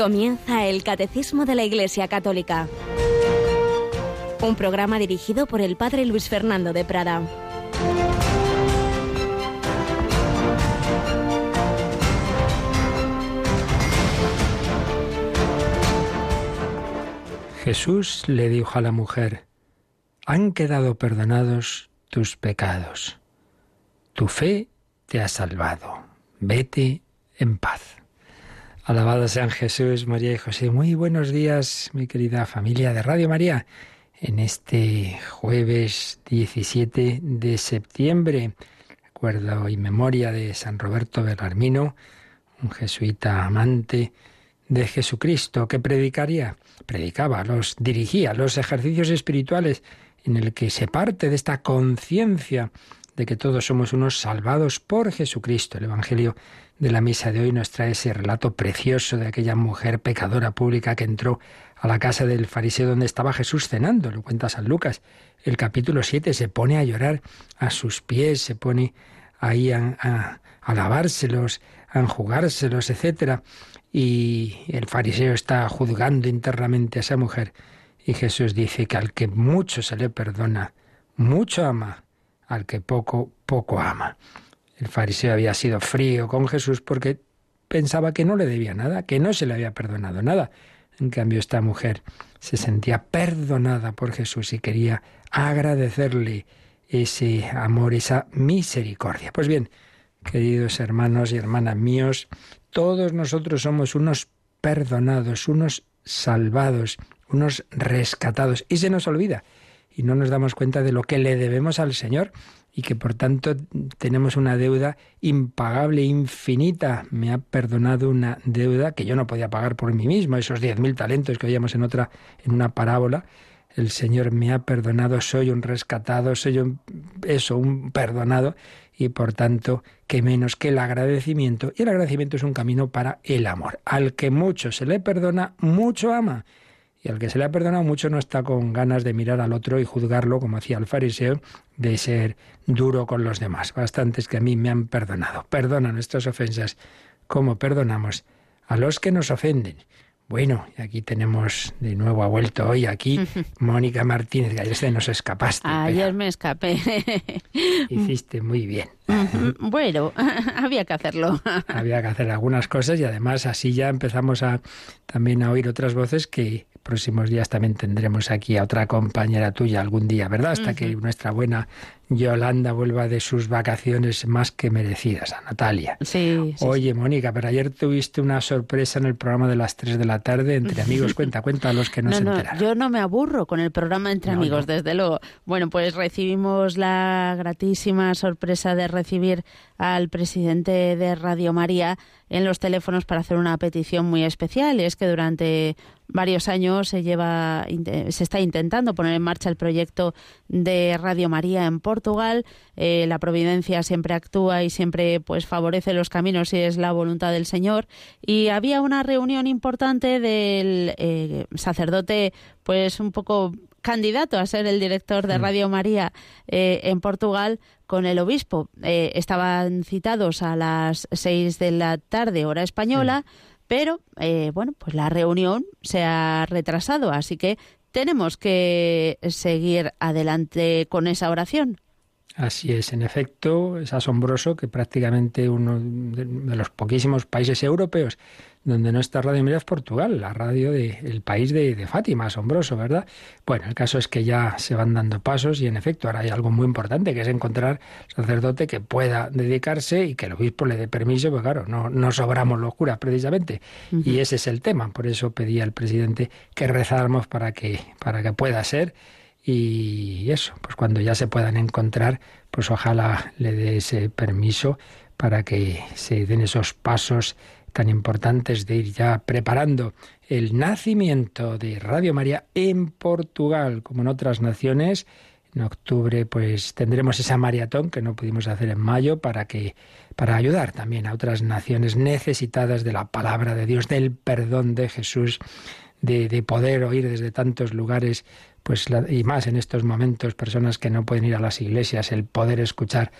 Comienza el Catecismo de la Iglesia Católica. Un programa dirigido por el Padre Luis Fernando de Prada. Jesús le dijo a la mujer, han quedado perdonados tus pecados. Tu fe te ha salvado. Vete en paz. Alabado sean Jesús, María y José. Muy buenos días, mi querida familia de Radio María, en este jueves 17 de septiembre. Recuerdo y memoria de San Roberto Belarmino, un jesuita amante de Jesucristo que predicaría, predicaba, los dirigía, los ejercicios espirituales en el que se parte de esta conciencia de que todos somos unos salvados por Jesucristo. El Evangelio de la misa de hoy nos trae ese relato precioso de aquella mujer pecadora pública que entró a la casa del fariseo donde estaba Jesús cenando. Lo cuenta San Lucas. El capítulo 7 se pone a llorar a sus pies, se pone ahí a, a, lavárselos, a enjugárselos, etc. Y el fariseo está juzgando internamente a esa mujer. Y Jesús dice que al que mucho se le perdona, mucho ama, al que poco, poco ama. El fariseo había sido frío con Jesús porque pensaba que no le debía nada, que no se le había perdonado nada. En cambio, esta mujer se sentía perdonada por Jesús y quería agradecerle ese amor, esa misericordia. Pues bien, queridos hermanos y hermanas míos, todos nosotros somos unos perdonados, unos salvados, unos rescatados. Y se nos olvida y no nos damos cuenta de lo que le debemos al Señor y que por tanto tenemos una deuda impagable, infinita. Me ha perdonado una deuda que yo no podía pagar por mí mismo, esos diez mil talentos que oíamos en otra, en una parábola. El Señor me ha perdonado, soy un rescatado, soy un, eso, un perdonado, y por tanto, que menos que el agradecimiento. Y el agradecimiento es un camino para el amor. Al que mucho se le perdona, mucho ama. Y al que se le ha perdonado mucho no está con ganas de mirar al otro y juzgarlo, como hacía el fariseo, de ser duro con los demás. Bastantes que a mí me han perdonado. Perdona nuestras ofensas como perdonamos a los que nos ofenden. Bueno, y aquí tenemos de nuevo, ha vuelto hoy aquí Mónica Martínez, que ayer se nos escapaste. Ayer me escapé. Hiciste muy bien. Bueno, había que hacerlo. Había que hacer algunas cosas y además así ya empezamos a también a oír otras voces que próximos días también tendremos aquí a otra compañera tuya algún día, ¿verdad? Hasta que nuestra buena Yolanda vuelva de sus vacaciones más que merecidas, a Natalia. Sí. Oye, Mónica, pero ayer tuviste una sorpresa en el programa de las 3 de la tarde entre amigos. Cuenta, cuenta a los que no, se no, enteraron. Yo no me aburro con el programa entre amigos, desde luego. Bueno, pues recibimos la gratísima sorpresa de recibir al presidente de Radio María en los teléfonos para hacer una petición muy especial. es que durante varios años se lleva se está intentando poner en marcha el proyecto de Radio María en Portugal. Eh, la providencia siempre actúa y siempre pues favorece los caminos y es la voluntad del Señor. Y había una reunión importante del eh, sacerdote pues un poco candidato a ser el director de mm. Radio María eh, en Portugal con el obispo. estaban citados a las seis de la tarde, hora española. Pero, bueno, pues la reunión se ha retrasado, así que tenemos que seguir adelante con esa oración. Así es, en efecto, es asombroso que prácticamente uno de los poquísimos países europeos donde no está Radio María es Portugal, la radio del país de, Fátima, asombroso, ¿verdad? Bueno, el caso es que ya se van dando pasos y en efecto ahora hay algo muy importante que es encontrar sacerdote que pueda dedicarse y que el obispo le dé permiso, porque claro, no, no sobramos los curas precisamente. Y ese es el tema, por eso pedí al presidente que rezáramos para que, para que pueda ser. Y eso, pues cuando ya se puedan encontrar, pues ojalá le dé ese permiso para que se den esos pasos tan importantes de ir ya preparando el nacimiento de Radio María en Portugal, como en otras naciones. En octubre pues tendremos esa maratón que no pudimos hacer en mayo para que para ayudar también a otras naciones necesitadas de la palabra de Dios, del perdón de Jesús, de, de poder oír desde tantos lugares pues y más en estos momentos, personas que no pueden ir a las iglesias, el poder escuchar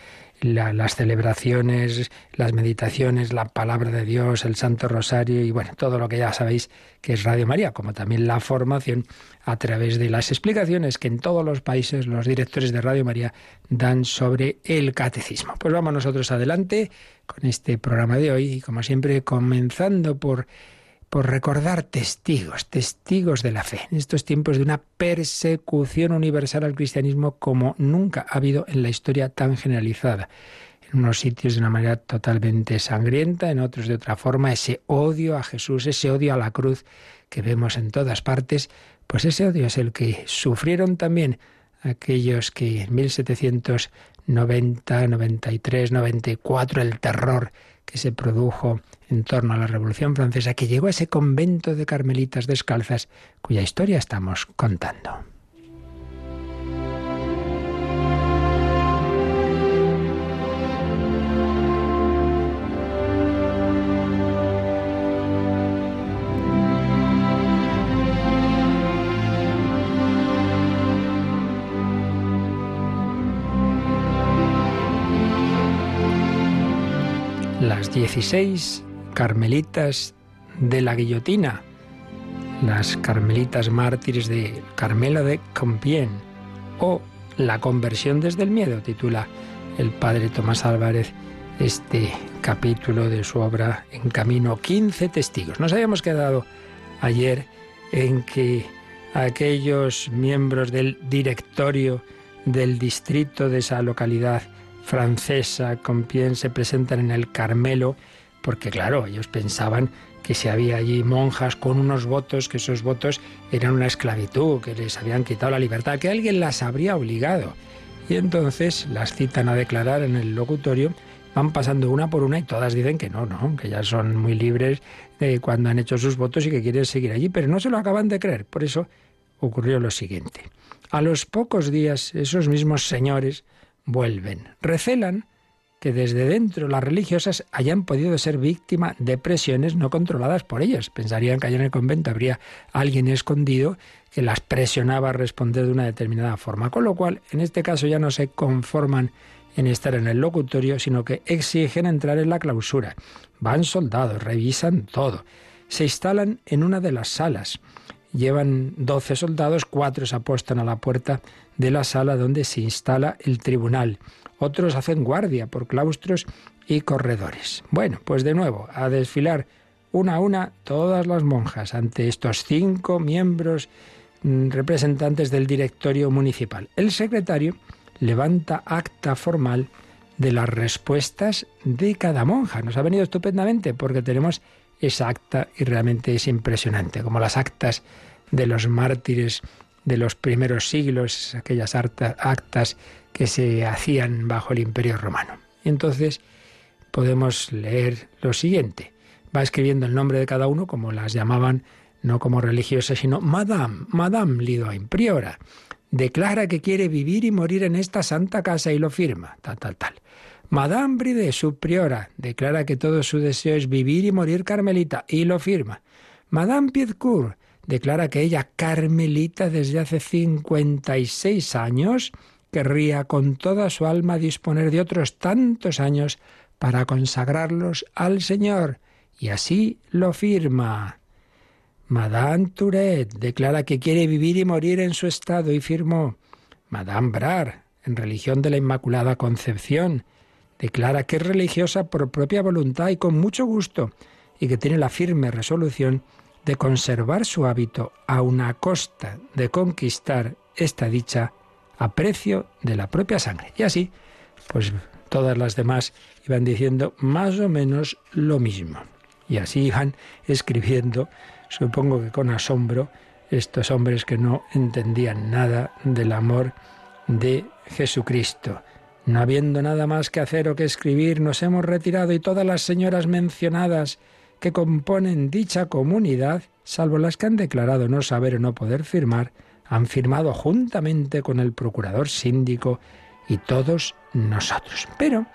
las celebraciones, las meditaciones, la palabra de Dios, el Santo Rosario y bueno, todo lo que ya sabéis que es Radio María, como también la formación a través de las explicaciones que en todos los países los directores de Radio María dan sobre el catecismo. Pues vamos nosotros adelante con este programa de hoy y como siempre comenzando por por recordar testigos, testigos de la fe, en estos tiempos de una persecución universal al cristianismo como nunca ha habido en la historia tan generalizada. En unos sitios de una manera totalmente sangrienta, en otros de otra forma, ese odio a Jesús, ese odio a la cruz que vemos en todas partes, pues ese odio es el que sufrieron también aquellos que en 1790, 93, 94, el terror que se produjo en torno a la Revolución Francesa, que llegó a ese convento de carmelitas descalzas cuya historia estamos contando. Las 16 carmelitas de la guillotina, las carmelitas mártires de Carmela de Compiègne o La conversión desde el miedo, titula el padre Tomás Álvarez este capítulo de su obra En Camino, 15 testigos. Nos habíamos quedado ayer en que aquellos miembros del directorio del distrito de esa localidad francesa, Compiègne, se presentan en el Carmelo porque claro, ellos pensaban que si había allí monjas con unos votos, que esos votos eran una esclavitud, que les habían quitado la libertad, que alguien las habría obligado. Y entonces las citan a declarar en el locutorio, van pasando una por una y todas dicen que no, no, que ya son muy libres de cuando han hecho sus votos y que quieren seguir allí, pero no se lo acaban de creer. Por eso ocurrió lo siguiente. A los pocos días esos mismos señores vuelven, recelan que desde dentro las religiosas hayan podido ser víctima de presiones no controladas por ellas. Pensarían que allá en el convento habría alguien escondido que las presionaba a responder de una determinada forma. Con lo cual, en este caso ya no se conforman en estar en el locutorio, sino que exigen entrar en la clausura. Van soldados, revisan todo. Se instalan en una de las salas. Llevan doce soldados, cuatro se apuestan a la puerta de la sala donde se instala el tribunal otros hacen guardia por claustros y corredores. Bueno, pues de nuevo, a desfilar una a una todas las monjas ante estos cinco miembros mm, representantes del directorio municipal. El secretario levanta acta formal de las respuestas de cada monja. Nos ha venido estupendamente porque tenemos esa acta y realmente es impresionante, como las actas de los mártires de los primeros siglos, aquellas actas que se hacían bajo el imperio romano. Entonces podemos leer lo siguiente. Va escribiendo el nombre de cada uno, como las llamaban, no como religiosas, sino Madame, Madame Lidoine, priora. Declara que quiere vivir y morir en esta santa casa y lo firma, tal, tal, tal. Madame Bride, su priora, declara que todo su deseo es vivir y morir carmelita y lo firma. Madame Piedcourt declara que ella, carmelita desde hace 56 años, querría con toda su alma disponer de otros tantos años para consagrarlos al Señor, y así lo firma. Madame Touret declara que quiere vivir y morir en su estado y firmó. Madame Brar, en religión de la Inmaculada Concepción, declara que es religiosa por propia voluntad y con mucho gusto, y que tiene la firme resolución de conservar su hábito a una costa de conquistar esta dicha a precio de la propia sangre. Y así, pues todas las demás iban diciendo más o menos lo mismo. Y así iban escribiendo, supongo que con asombro, estos hombres que no entendían nada del amor de Jesucristo. No habiendo nada más que hacer o que escribir, nos hemos retirado y todas las señoras mencionadas que componen dicha comunidad, salvo las que han declarado no saber o no poder firmar, han firmado juntamente con el procurador síndico y todos nosotros. Pero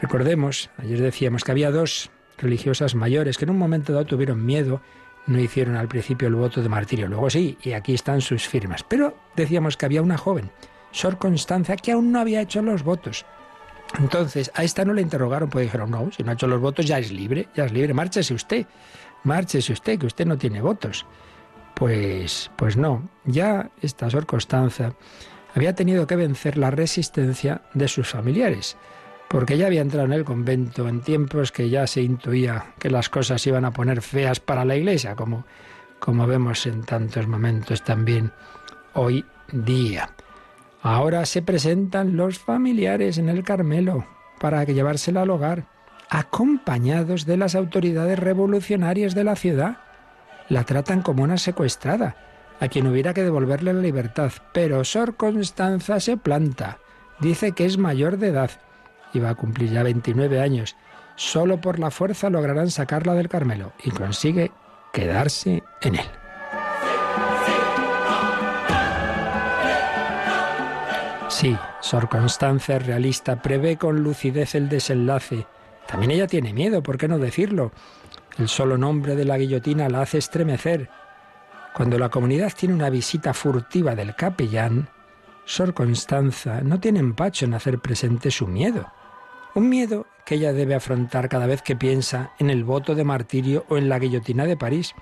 recordemos, ayer decíamos que había dos religiosas mayores que en un momento dado tuvieron miedo no hicieron al principio el voto de martirio. Luego sí, y aquí están sus firmas. Pero decíamos que había una joven, Sor Constanza, que aún no había hecho los votos. Entonces, a esta no le interrogaron, pues dijeron, no, si no ha hecho los votos ya es libre, ya es libre, márchese usted, márchese usted, que usted no tiene votos. Pues, pues no, ya esta Sor Constanza había tenido que vencer la resistencia de sus familiares, porque ya había entrado en el convento en tiempos que ya se intuía que las cosas iban a poner feas para la iglesia, como, como vemos en tantos momentos también hoy día. Ahora se presentan los familiares en el Carmelo para llevársela al hogar, acompañados de las autoridades revolucionarias de la ciudad. La tratan como una secuestrada, a quien hubiera que devolverle la libertad. Pero Sor Constanza se planta, dice que es mayor de edad y va a cumplir ya 29 años. Solo por la fuerza lograrán sacarla del Carmelo y consigue quedarse en él. Sí, Sor Constanza es realista, prevé con lucidez el desenlace. También ella tiene miedo, ¿por qué no decirlo? El solo nombre de la guillotina la hace estremecer. Cuando la comunidad tiene una visita furtiva del capellán, Sor Constanza no tiene empacho en hacer presente su miedo. Un miedo que ella debe afrontar cada vez que piensa en el voto de martirio o en la guillotina de París.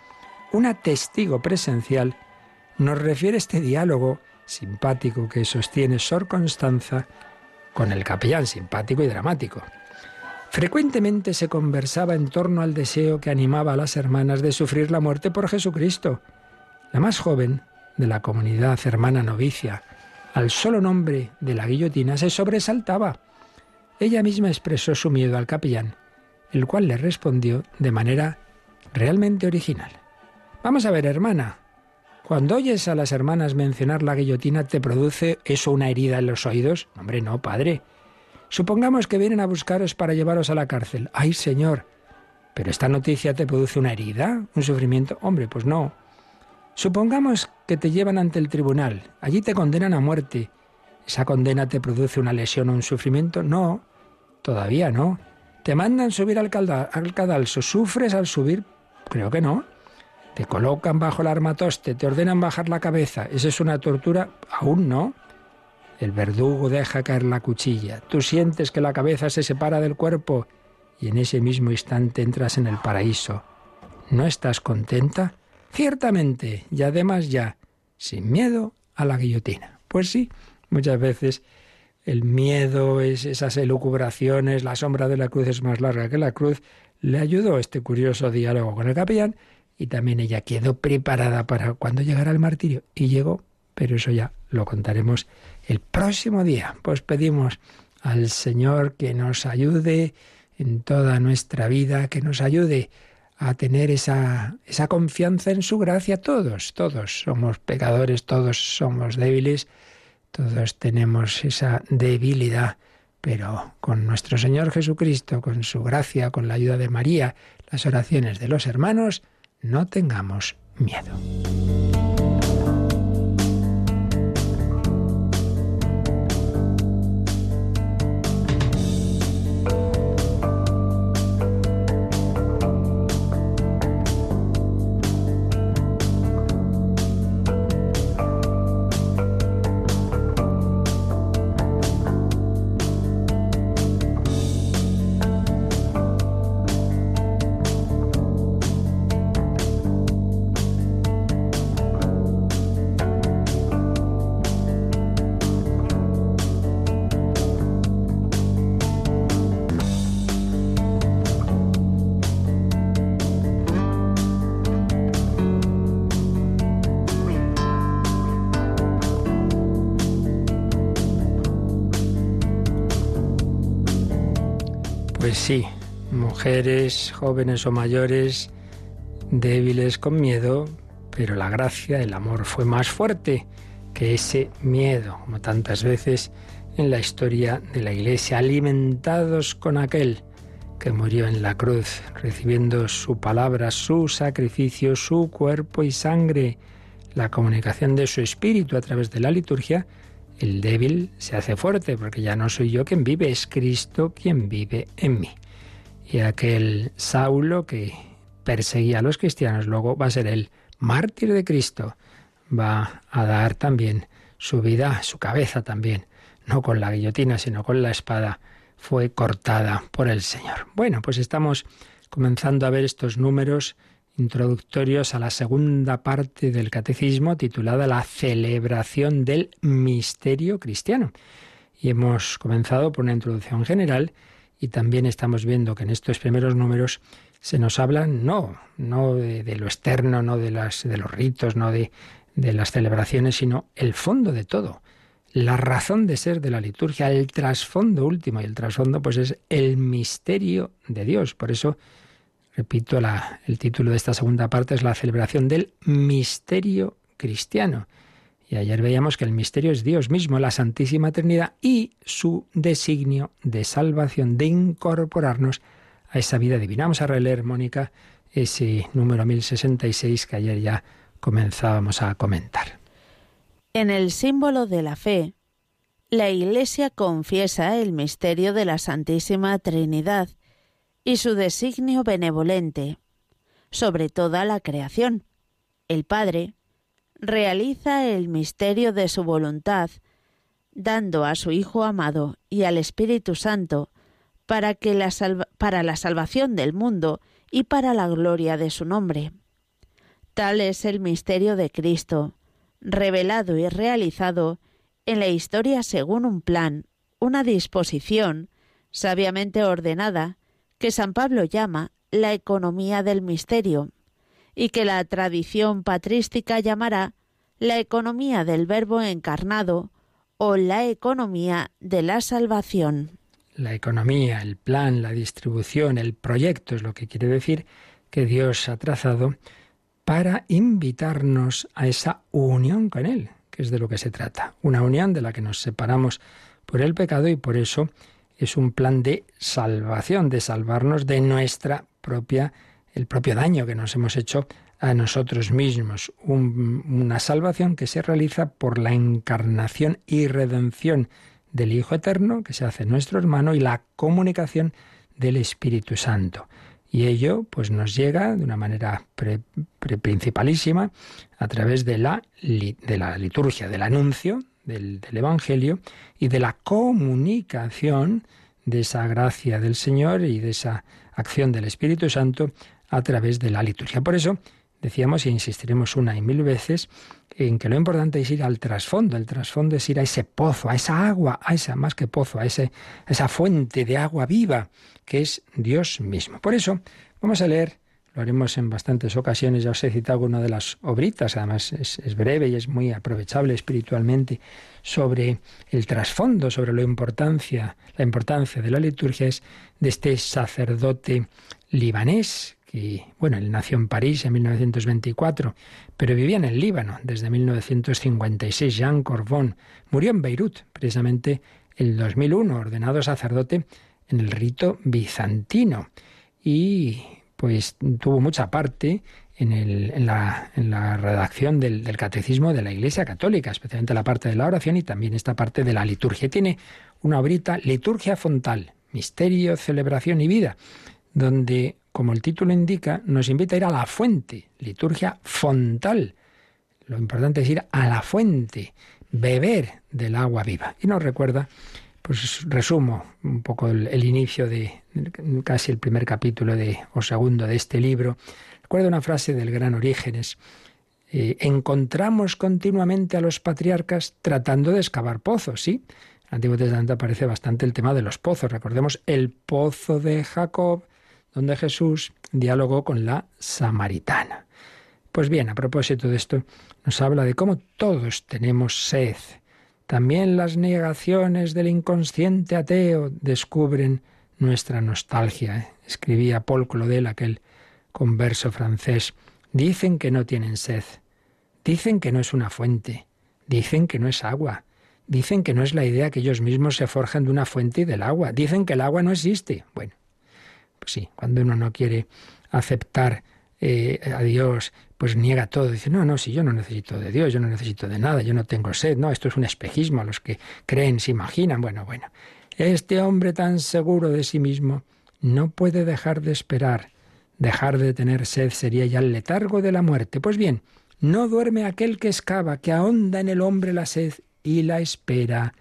Una testigo presencial nos refiere este diálogo simpático que sostiene Sor Constanza con el capellán, simpático y dramático. Frecuentemente se conversaba en torno al deseo que animaba a las hermanas de sufrir la muerte por Jesucristo. La más joven de la comunidad hermana novicia, al solo nombre de la guillotina, se sobresaltaba. Ella misma expresó su miedo al capellán, el cual le respondió de manera realmente original. Vamos a ver, hermana, cuando oyes a las hermanas mencionar la guillotina, ¿te produce eso una herida en los oídos? Hombre, no, padre. Supongamos que vienen a buscaros para llevaros a la cárcel. ¡Ay, señor! ¿Pero esta noticia te produce una herida? ¿Un sufrimiento? Hombre, pues no. Supongamos que te llevan ante el tribunal. Allí te condenan a muerte. ¿Esa condena te produce una lesión o un sufrimiento? No, todavía no. ¿Te mandan subir al, al cadalso? ¿Sufres al subir? Creo que no. Te colocan bajo el armatoste, te ordenan bajar la cabeza. ¿Esa es una tortura? Aún no. El verdugo deja caer la cuchilla. Tú sientes que la cabeza se separa del cuerpo y en ese mismo instante entras en el paraíso. ¿No estás contenta? Ciertamente, y además ya, sin miedo a la guillotina. Pues sí, muchas veces el miedo, es esas elucubraciones, la sombra de la cruz es más larga que la cruz, le ayudó este curioso diálogo con el capellán y también ella quedó preparada para cuando llegara el martirio y llegó, pero eso ya lo contaremos el próximo día. Pues pedimos al Señor que nos ayude en toda nuestra vida, que nos ayude a tener esa, esa confianza en su gracia. Todos, todos somos pecadores, todos somos débiles, todos tenemos esa debilidad, pero con nuestro Señor Jesucristo, con su gracia, con la ayuda de María, las oraciones de los hermanos, no tengamos miedo. Mujeres, jóvenes o mayores, débiles con miedo, pero la gracia, el amor fue más fuerte que ese miedo, como tantas veces en la historia de la Iglesia, alimentados con aquel que murió en la cruz, recibiendo su palabra, su sacrificio, su cuerpo y sangre, la comunicación de su espíritu a través de la liturgia, el débil se hace fuerte, porque ya no soy yo quien vive, es Cristo quien vive en mí y aquel Saulo que perseguía a los cristianos, luego va a ser el mártir de Cristo, va a dar también su vida, su cabeza también, no con la guillotina, sino con la espada, fue cortada por el Señor. Bueno, pues estamos comenzando a ver estos números introductorios a la segunda parte del catecismo titulada La celebración del misterio cristiano. Y hemos comenzado por una introducción general y también estamos viendo que en estos primeros números se nos habla no, no de, lo externo, no de, las, de los ritos, no de, de las celebraciones, sino el fondo de todo, la razón de ser de la liturgia, el trasfondo último, y el trasfondo pues es el misterio de Dios. Por eso, repito, la, el título de esta segunda parte es la celebración del misterio cristiano. Y ayer veíamos que el misterio es Dios mismo, la Santísima Trinidad y su designio de salvación, de incorporarnos a esa vida divina. Vamos a releer, Mónica, ese número 1066 que ayer ya comenzábamos a comentar. En el símbolo de la fe, la Iglesia confiesa el misterio de la Santísima Trinidad y su designio benevolente sobre toda la creación. El Padre, realiza el misterio de su voluntad, dando a su Hijo amado y al Espíritu Santo para, que la para la salvación del mundo y para la gloria de su nombre. Tal es el misterio de Cristo, revelado y realizado en la historia según un plan, una disposición, sabiamente ordenada, que San Pablo llama la economía del misterio y que la tradición patrística llamará la economía del Verbo encarnado o la economía de la salvación. La economía, el plan, la distribución, el proyecto es lo que quiere decir que Dios ha trazado para invitarnos a esa unión con Él, que es de lo que se trata. Una unión de la que nos separamos por el pecado y por eso es un plan de salvación, de salvarnos de nuestra propia el propio daño que nos hemos hecho a nosotros mismos. una salvación que se realiza por la encarnación y redención del Hijo Eterno, que se hace nuestro hermano, y la comunicación del Espíritu Santo. Y ello pues nos llega de una manera principalísima a través de la, de la liturgia, del anuncio del, del Evangelio y de la comunicación de esa gracia del Señor y de esa acción del Espíritu Santo a través de la liturgia. Por eso decíamos e insistiremos una y mil veces en que lo importante es ir al trasfondo. El trasfondo es ir a ese pozo, a esa agua, a esa más que pozo, a, ese, esa fuente de agua viva que es Dios mismo. Por eso vamos a leer, lo haremos en bastantes ocasiones, ya os he citado una de las obritas, además es, es breve y es muy aprovechable espiritualmente, sobre el trasfondo, sobre la importancia, la importancia de la liturgia es de este sacerdote libanés que, bueno, él nació en París en 1924, pero vivía en el Líbano desde 1956. Jean Corbon murió en Beirut, precisamente el 2001, ordenado sacerdote en el rito bizantino. Y pues tuvo mucha parte en, en, la, en redacción del, del, catecismo de la Iglesia Católica, especialmente la parte de la oración y también esta parte de la liturgia. Tiene una obrita, Liturgia Fontal, Misterio, Celebración y Vida, donde como el título indica, nos invita a ir a la fuente, liturgia fontal. Lo importante es ir a la fuente, beber del agua viva. Y nos recuerda, pues resumo un poco el, inicio de casi el primer capítulo de, o segundo de este libro. Recuerdo una frase del gran Orígenes. Eh, encontramos continuamente a los patriarcas tratando de excavar pozos, ¿sí? En el Antiguo Testamento aparece bastante el tema de los pozos. Recordemos el pozo de Jacob, donde Jesús dialogó con la samaritana. Pues bien, a propósito de esto, nos habla de cómo todos tenemos sed. También las negaciones del inconsciente ateo descubren nuestra nostalgia. ¿eh? Escribía Paul Claudel, aquel converso francés. Dicen que no tienen sed. Dicen que no es una fuente. Dicen que no es agua. Dicen que no es la idea que ellos mismos se forjan de una fuente y del agua. Dicen que el agua no existe. Bueno, sí, cuando uno no quiere aceptar eh, a Dios, pues niega todo. Dice, no, no, si yo no necesito de Dios, yo no necesito de nada, yo no tengo sed. No, esto es un espejismo. Los que creen, se imaginan. Bueno, bueno. Este hombre tan seguro de sí mismo no puede dejar de esperar, Dejar de tener sed sería ya el letargo de la muerte. Pues bien, no duerme aquel que excava, que ahonda en el hombre la sed y la espera.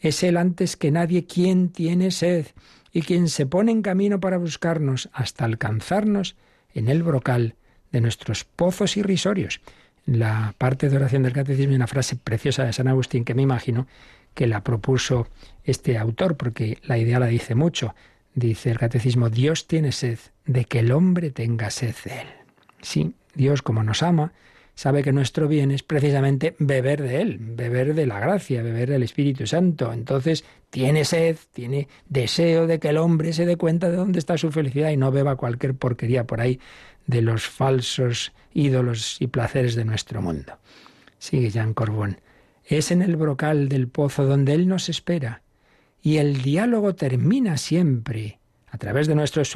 Es él antes que nadie quien tiene sed y quien se pone en camino para buscarnos hasta alcanzarnos en el brocal de nuestros pozos irrisorios. La parte de oración del catecismo hay una frase preciosa de San Agustín que me imagino que la propuso este autor, porque la idea la dice mucho. Dice el catecismo, Dios tiene sed de que el hombre tenga sed de él. Sí, Dios como nos ama, sabe que nuestro bien es precisamente beber de Él, beber de la gracia, beber del Espíritu Santo. Entonces tiene sed, tiene deseo de que el hombre se dé cuenta de dónde está su felicidad y no beba cualquier porquería por ahí de los falsos ídolos y placeres de nuestro mundo. Sigue Jean Corbón. Es en el brocal del pozo donde Él nos espera y el diálogo termina siempre a través de nuestros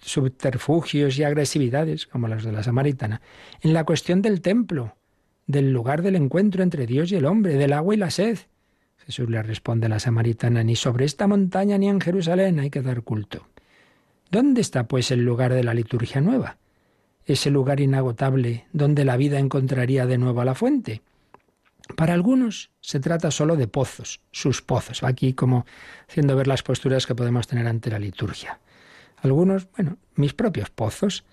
subterfugios y agresividades, como los de la samaritana, en la cuestión del templo, del lugar del encuentro entre Dios y el hombre, del agua y la sed. Jesús le responde a la samaritana, ni sobre esta montaña ni en Jerusalén hay que dar culto. ¿Dónde está pues el lugar de la liturgia nueva? Ese lugar inagotable donde la vida encontraría de nuevo a la fuente. Para algunos se trata solo de pozos, sus pozos. Va aquí como haciendo ver las posturas que podemos tener ante la liturgia. Algunos, bueno, mis propios pozos,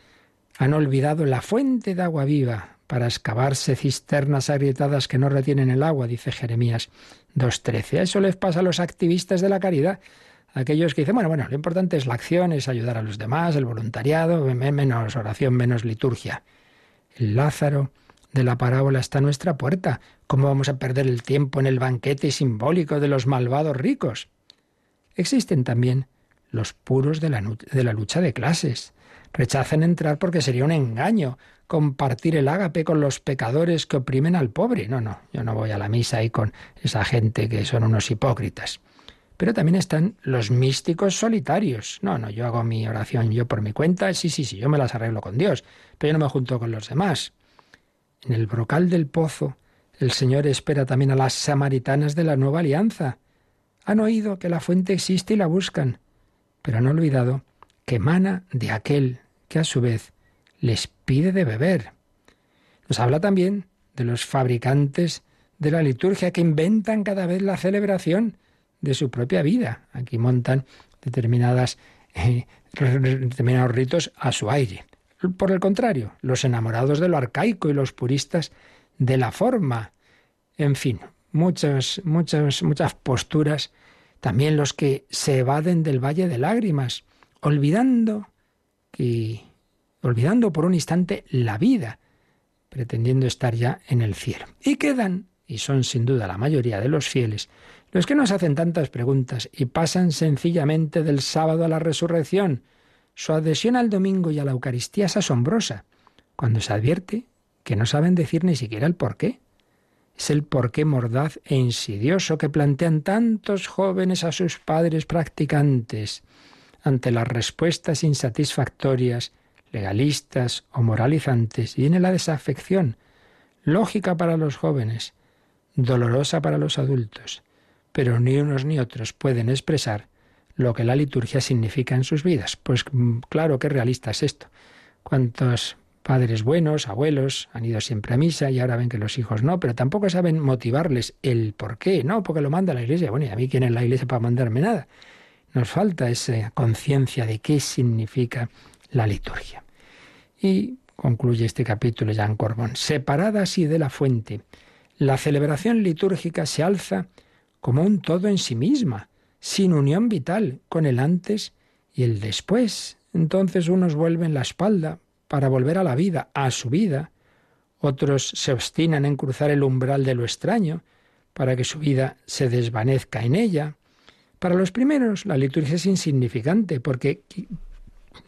han olvidado la fuente de agua viva para excavarse cisternas agrietadas que no retienen el agua, dice Jeremías 2.13. Eso les pasa a los activistas de la caridad, aquellos que dicen, bueno, bueno, lo importante es la acción, es ayudar a los demás, el voluntariado, menos oración, menos liturgia. El Lázaro de la parábola está a nuestra puerta. ¿Cómo vamos a perder el tiempo en el banquete simbólico de los malvados ricos? Existen también los puros de la, lucha de clases. Rechazan entrar porque sería un engaño compartir el ágape con los pecadores que oprimen al pobre. No, no, yo no voy a la misa ahí con esa gente que son unos hipócritas. Pero también están los místicos solitarios. No, no, yo hago mi oración yo por mi cuenta, sí, sí, sí, yo me las arreglo con Dios, pero yo no me junto con los demás. En el brocal del pozo, el Señor espera también a las samaritanas de la nueva alianza. Han oído que la fuente existe y la buscan, pero han olvidado que emana de aquel que a su vez les pide de beber. Nos habla también de los fabricantes de la liturgia que inventan cada vez la celebración de su propia vida. Aquí montan determinadas, eh, determinados ritos a su aire. Por el contrario, los enamorados de lo arcaico y los puristas de la forma. En fin, muchas, muchas, muchas posturas. También los que se evaden del valle de lágrimas, olvidando que, olvidando por un instante la vida, pretendiendo estar ya en el cielo. Y quedan, y son sin duda la mayoría de los fieles, los que nos hacen tantas preguntas y pasan sencillamente del sábado a la resurrección, su adhesión al domingo y a la Eucaristía es asombrosa, cuando se advierte que no saben decir ni siquiera el por qué. Es el porqué mordaz e insidioso que plantean tantos jóvenes a sus padres practicantes ante las respuestas insatisfactorias, legalistas o moralizantes, viene la desafección, lógica para los jóvenes, dolorosa para los adultos, pero ni unos ni otros pueden expresar lo que la liturgia significa en sus vidas. Pues mm, claro que realista es esto. ¿Cuántos padres buenos, abuelos, han ido siempre a misa y ahora ven que los hijos no, pero tampoco saben motivarles el por qué, no, porque lo manda la iglesia. Bueno, y a mí quién es la iglesia para mandarme nada. Nos falta esa conciencia de qué significa la liturgia. Y concluye este capítulo Jean Corbón. Separada así de la fuente, la celebración litúrgica se alza como un todo en sí misma, sin unión vital con el antes y el después. Entonces unos vuelven la espalda para volver a la vida, a su vida. Otros se obstinan en cruzar el umbral de lo extraño para que su vida se desvanezca en ella. Para los primeros la liturgia es insignificante porque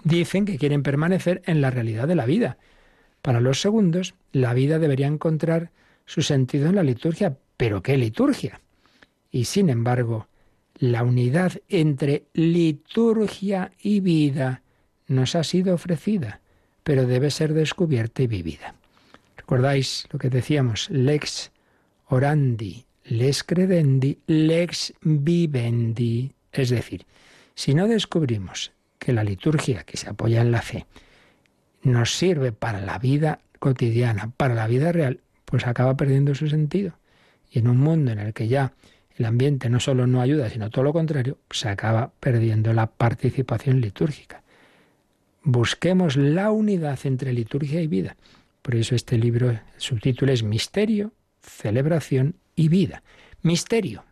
dicen que quieren permanecer en la realidad de la vida. Para los segundos la vida debería encontrar su sentido en la liturgia. ¿Pero qué liturgia? Y sin embargo, la unidad entre liturgia y vida nos ha sido ofrecida, pero debe ser descubierta y vivida. ¿Recordáis lo que decíamos? Lex orandi, lex credendi, lex vivendi. Es decir, si no descubrimos que la liturgia que se apoya en la fe nos sirve para la vida cotidiana, para la vida real, pues acaba perdiendo su sentido. Y en un mundo en el que ya el ambiente no solo no ayuda, sino todo lo contrario, se acaba perdiendo la participación litúrgica. Busquemos la unidad entre liturgia y vida. Por eso este libro, su título es Misterio, Celebración y Vida. Misterio,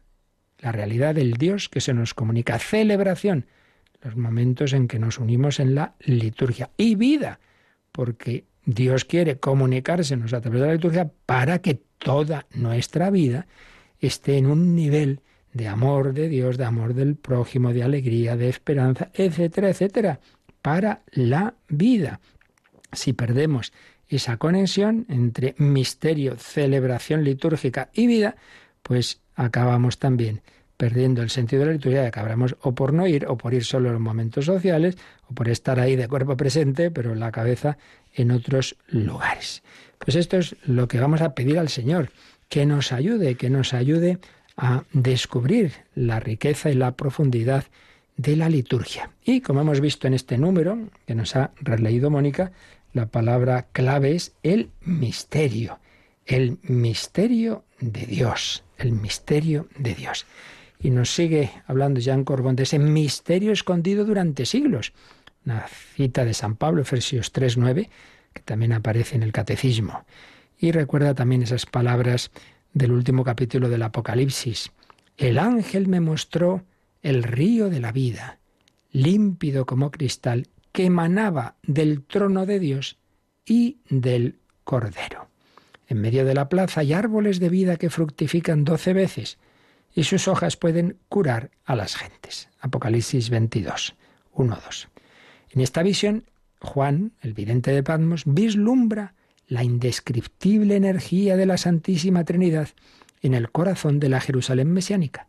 la realidad del Dios que se nos comunica. Celebración, los momentos en que nos unimos en la liturgia. Y vida, porque Dios quiere comunicársenos a través de la liturgia para que toda nuestra vida esté en un nivel de amor de Dios, de amor del prójimo, de alegría, de esperanza, etcétera, etcétera, para la vida. Si perdemos esa conexión entre misterio, celebración litúrgica y vida, pues acabamos también perdiendo el sentido de la liturgia y acabaremos o por no ir, o por ir solo en los momentos sociales, o por estar ahí de cuerpo presente, pero la cabeza en otros lugares. Pues esto es lo que vamos a pedir al Señor, que nos ayude, que nos ayude a descubrir la riqueza y la profundidad de la liturgia. Y como hemos visto en este número que nos ha releído Mónica, la palabra clave es el misterio, el misterio de Dios, el misterio de Dios. Y nos sigue hablando Jean Corbón de ese misterio escondido durante siglos. Una cita de San Pablo, Efesios 3.9, que también aparece en el Catecismo. Y recuerda también esas palabras del último capítulo del Apocalipsis. El ángel me mostró el río de la vida, límpido como cristal, que emanaba del trono de Dios y del Cordero. En medio de la plaza hay árboles de vida que fructifican doce veces y sus hojas pueden curar a las gentes. Apocalipsis 22, 1, 2. En esta visión, Juan, el vidente de Patmos, vislumbra la indescriptible energía de la Santísima Trinidad en el corazón de la Jerusalén mesiánica.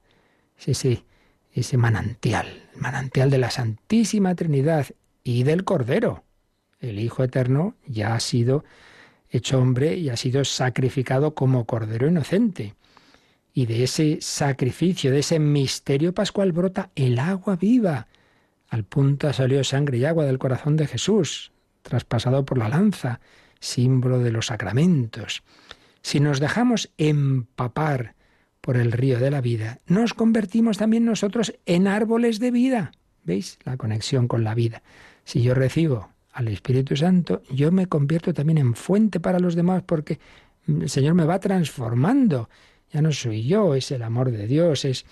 Es ese, ese manantial, el manantial de la Santísima Trinidad y del Cordero. El Hijo Eterno ya ha sido hecho hombre y ha sido sacrificado como Cordero inocente. Y de ese sacrificio, de ese misterio pascual brota el agua viva. Al punto salió sangre y agua del corazón de Jesús, traspasado por la lanza símbolo de los sacramentos. Si nos dejamos empapar por el río de la vida, nos convertimos también nosotros en árboles de vida. ¿Veis la conexión con la vida? Si yo recibo al Espíritu Santo, yo me convierto también en fuente para los demás porque el Señor me va transformando. Ya no soy yo, es el amor de Dios, es,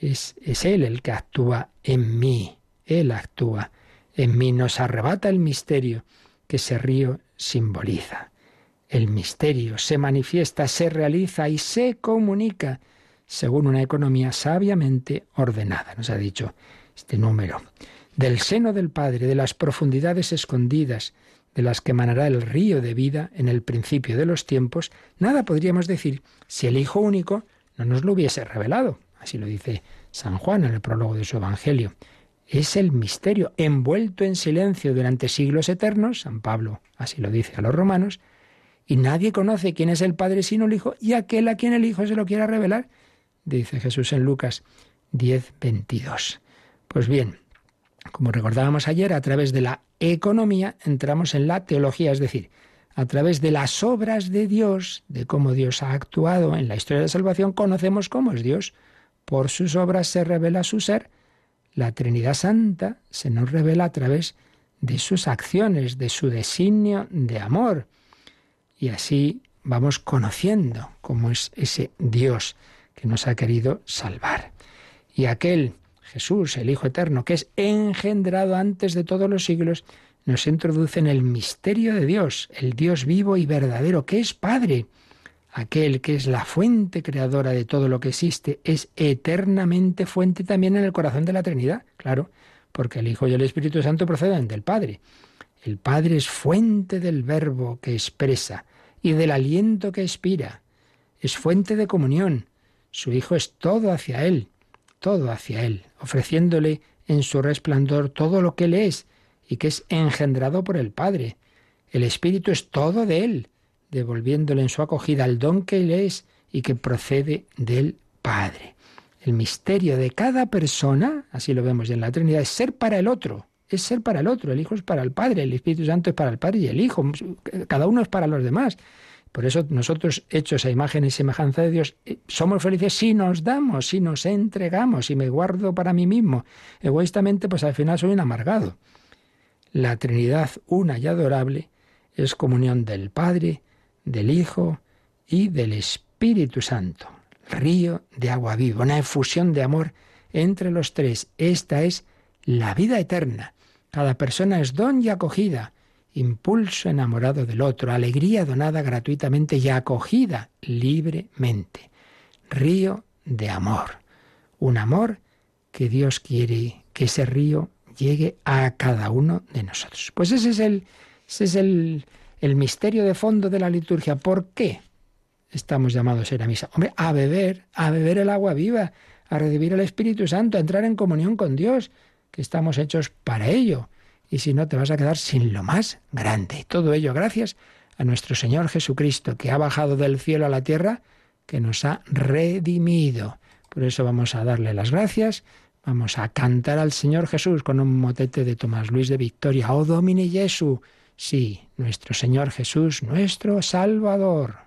es, es Él el que actúa en mí. Él actúa en mí, nos arrebata el misterio que ese río simboliza. El misterio se manifiesta, se realiza y se comunica según una economía sabiamente ordenada, nos ha dicho este número. Del seno del Padre, de las profundidades escondidas, de las que emanará el río de vida en el principio de los tiempos, nada podríamos decir si el Hijo único no nos lo hubiese revelado. Así lo dice San Juan en el prólogo de su Evangelio es el misterio, envuelto en silencio durante siglos eternos, San Pablo así lo dice a los romanos, y nadie conoce quién es el Padre sino el Hijo, y aquel a quien el Hijo se lo quiera revelar, dice Jesús en Lucas 10, 22. Pues bien, como recordábamos ayer, a través de la economía entramos en la teología, es decir, a través de las obras de Dios, de cómo Dios ha actuado en la historia de salvación, conocemos cómo es Dios. Por sus obras se revela su ser, la Trinidad Santa se nos revela a través de sus acciones, de su designio de amor. Y así vamos conociendo cómo es ese Dios que nos ha querido salvar. Y aquel Jesús, el Hijo Eterno, que es engendrado antes de todos los siglos, nos introduce en el misterio de Dios, el Dios vivo y verdadero, que es Padre aquel que es la fuente creadora de todo lo que existe, es eternamente fuente también en el corazón de la Trinidad, claro, porque el Hijo y el Espíritu Santo proceden del Padre. El Padre es fuente del verbo que expresa y del aliento que expira. Es fuente de comunión. Su Hijo es todo hacia Él, todo hacia Él, ofreciéndole en su resplandor todo lo que Él es y que es engendrado por el Padre. El Espíritu es todo de Él, devolviéndole en su acogida el don que Él es y que procede del Padre. El misterio de cada persona, así lo vemos en la Trinidad, es ser para el otro, es ser para el otro, el Hijo es para el Padre, el Espíritu Santo es para el Padre y el Hijo, cada uno es para los demás. Por eso nosotros, hechos a imagen y semejanza de Dios, eh, somos felices si nos damos, si nos entregamos, si me guardo para mí mismo. Egoístamente, pues al final soy un amargado. La Trinidad una y adorable es comunión del Padre, del Hijo y del Espíritu Santo. Río de agua viva, una efusión de amor entre los tres. Esta es la vida eterna. Cada persona es don y acogida impulso enamorado del otro, alegría donada gratuitamente y acogida libremente. Río de amor. Un amor que Dios quiere que ese río llegue a cada uno de nosotros. Pues ese es el, ese es el, el misterio de fondo de la liturgia. ¿Por qué estamos llamados a ir a misa? Hombre, a beber, a beber el agua viva, a recibir el Espíritu Santo, a entrar en comunión con Dios, que estamos hechos para ello y si no te vas a quedar sin lo más grande. Todo ello gracias a nuestro Señor Jesucristo, que ha bajado del cielo a la tierra, que nos ha redimido. Por eso vamos a darle las gracias, vamos a cantar al Señor Jesús con un motete de Tomás Luis de Victoria, Oh Domine Jesu, sí, nuestro Señor Jesús, nuestro Salvador.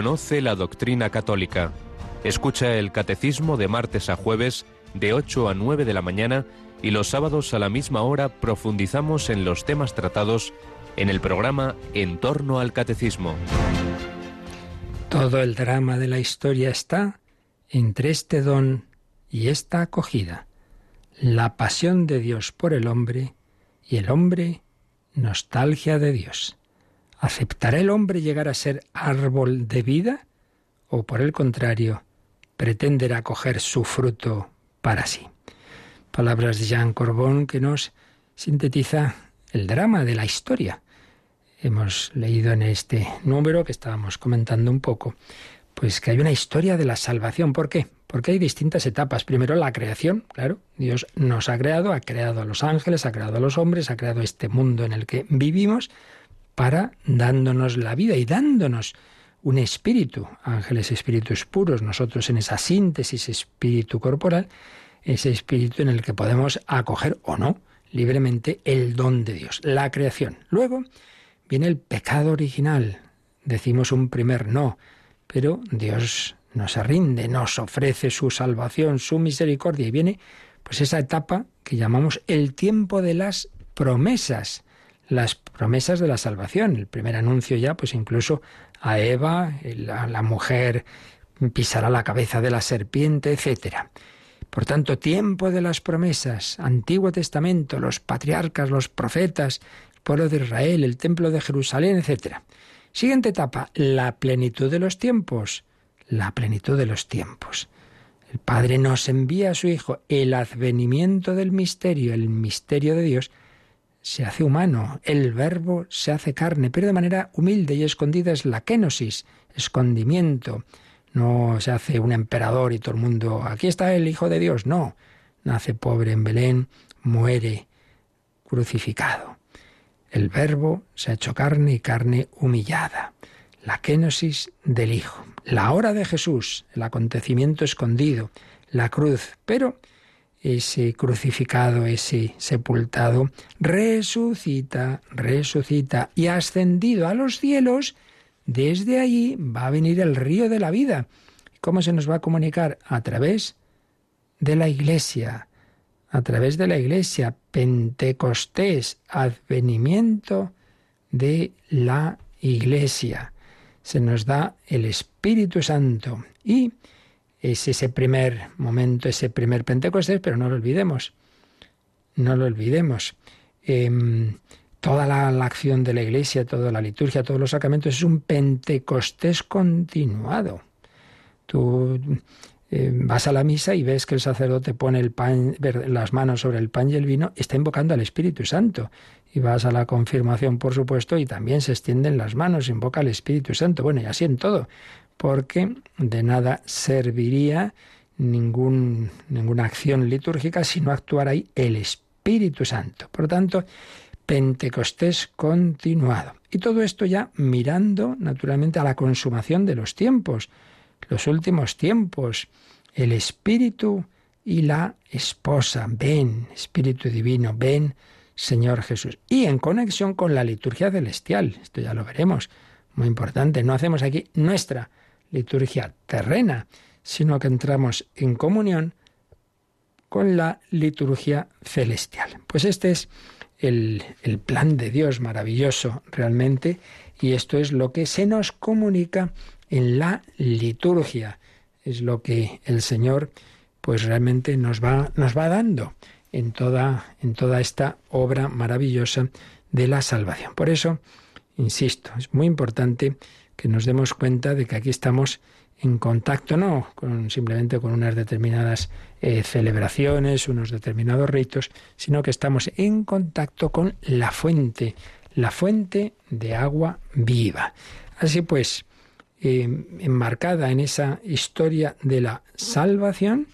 Conoce la doctrina católica. Escucha el catecismo de martes a jueves de 8 a 9 de la mañana y los sábados a la misma hora profundizamos en los temas tratados en el programa En torno al catecismo. Todo el drama de la historia está entre este don y esta acogida, la pasión de Dios por el hombre y el hombre nostalgia de Dios. ¿Aceptará el hombre llegar a ser árbol de vida o por el contrario pretenderá coger su fruto para sí? Palabras de Jean Corbon que nos sintetiza el drama de la historia hemos leído en este número que estábamos comentando un poco, pues que hay una historia de la salvación. ¿Por qué? Porque hay distintas etapas. Primero la creación, claro, Dios nos ha creado, ha creado a los ángeles, ha creado a los hombres, ha creado este mundo en el que vivimos para dándonos la vida y dándonos un espíritu, ángeles espíritus puros, nosotros en esa síntesis espíritu corporal, ese espíritu en el que podemos acoger o no libremente el don de Dios, la creación. Luego, Viene el pecado original. Decimos un primer no, pero Dios nos rinde, nos ofrece su salvación, su misericordia y viene pues esa etapa que llamamos el tiempo de las promesas, las promesas de la salvación. El primer anuncio ya, pues incluso a Eva, la, la mujer pisará la cabeza de la serpiente, etcétera. Por tanto, tiempo de las promesas, Antiguo Testamento, los patriarcas, los profetas, pueblo de Israel, el templo de Jerusalén, etc. Siguiente etapa, la plenitud de los tiempos. La plenitud de los tiempos. El Padre nos envía a su Hijo el advenimiento del misterio, el misterio de Dios, se hace humano, el verbo se hace carne, pero de manera humilde y escondida es la kenosis, escondimiento. No se hace un emperador y todo el mundo, aquí está el Hijo de Dios, no. Nace pobre en Belén, muere crucificado. El verbo se ha hecho carne y carne humillada. La kénosis del Hijo. La hora de Jesús, el acontecimiento escondido, la cruz. Pero ese crucificado, ese sepultado, resucita, resucita y ascendido a los cielos, desde allí va a venir el río de la vida. ¿Cómo se nos va a comunicar? A través de la iglesia, a través de la Iglesia, Pentecostés, advenimiento de la Iglesia. Se nos da el Espíritu Santo y es ese primer momento, ese primer Pentecostés, pero no lo olvidemos, no lo olvidemos. Em, toda la, acción de la Iglesia, toda la liturgia, todos los sacramentos es un Pentecostés continuado. Tú eh, vas a la misa y ves que el sacerdote pone el pan, las manos sobre el pan y el vino, está invocando al Espíritu Santo. Y vas a la confirmación, por supuesto, y también se extienden las manos, invoca al Espíritu Santo. Bueno, y así en todo, porque de nada serviría ninguna acción litúrgica si no actuara ahí el Espíritu Santo. Por tanto, Pentecostés continuado. Y todo esto ya mirando, naturalmente, a la consumación de los tiempos los últimos tiempos, el Espíritu y la esposa. Ven, Espíritu Divino, ven, Señor Jesús. Y en conexión con la liturgia celestial, esto ya lo veremos, muy importante, no hacemos aquí nuestra liturgia terrena, sino que entramos en comunión con la liturgia celestial. Pues este es el, el, plan de Dios maravilloso realmente y esto es lo que se nos comunica en la liturgia. Es lo que el Señor pues realmente nos va, nos va dando en toda, en toda esta obra maravillosa de la salvación. Por eso, insisto, es muy importante que nos demos cuenta de que aquí estamos en contacto no con, simplemente con unas determinadas eh, celebraciones, unos determinados ritos, sino que estamos en contacto con la fuente, la fuente de agua viva. Así pues, eh, enmarcada en esa historia de la salvación,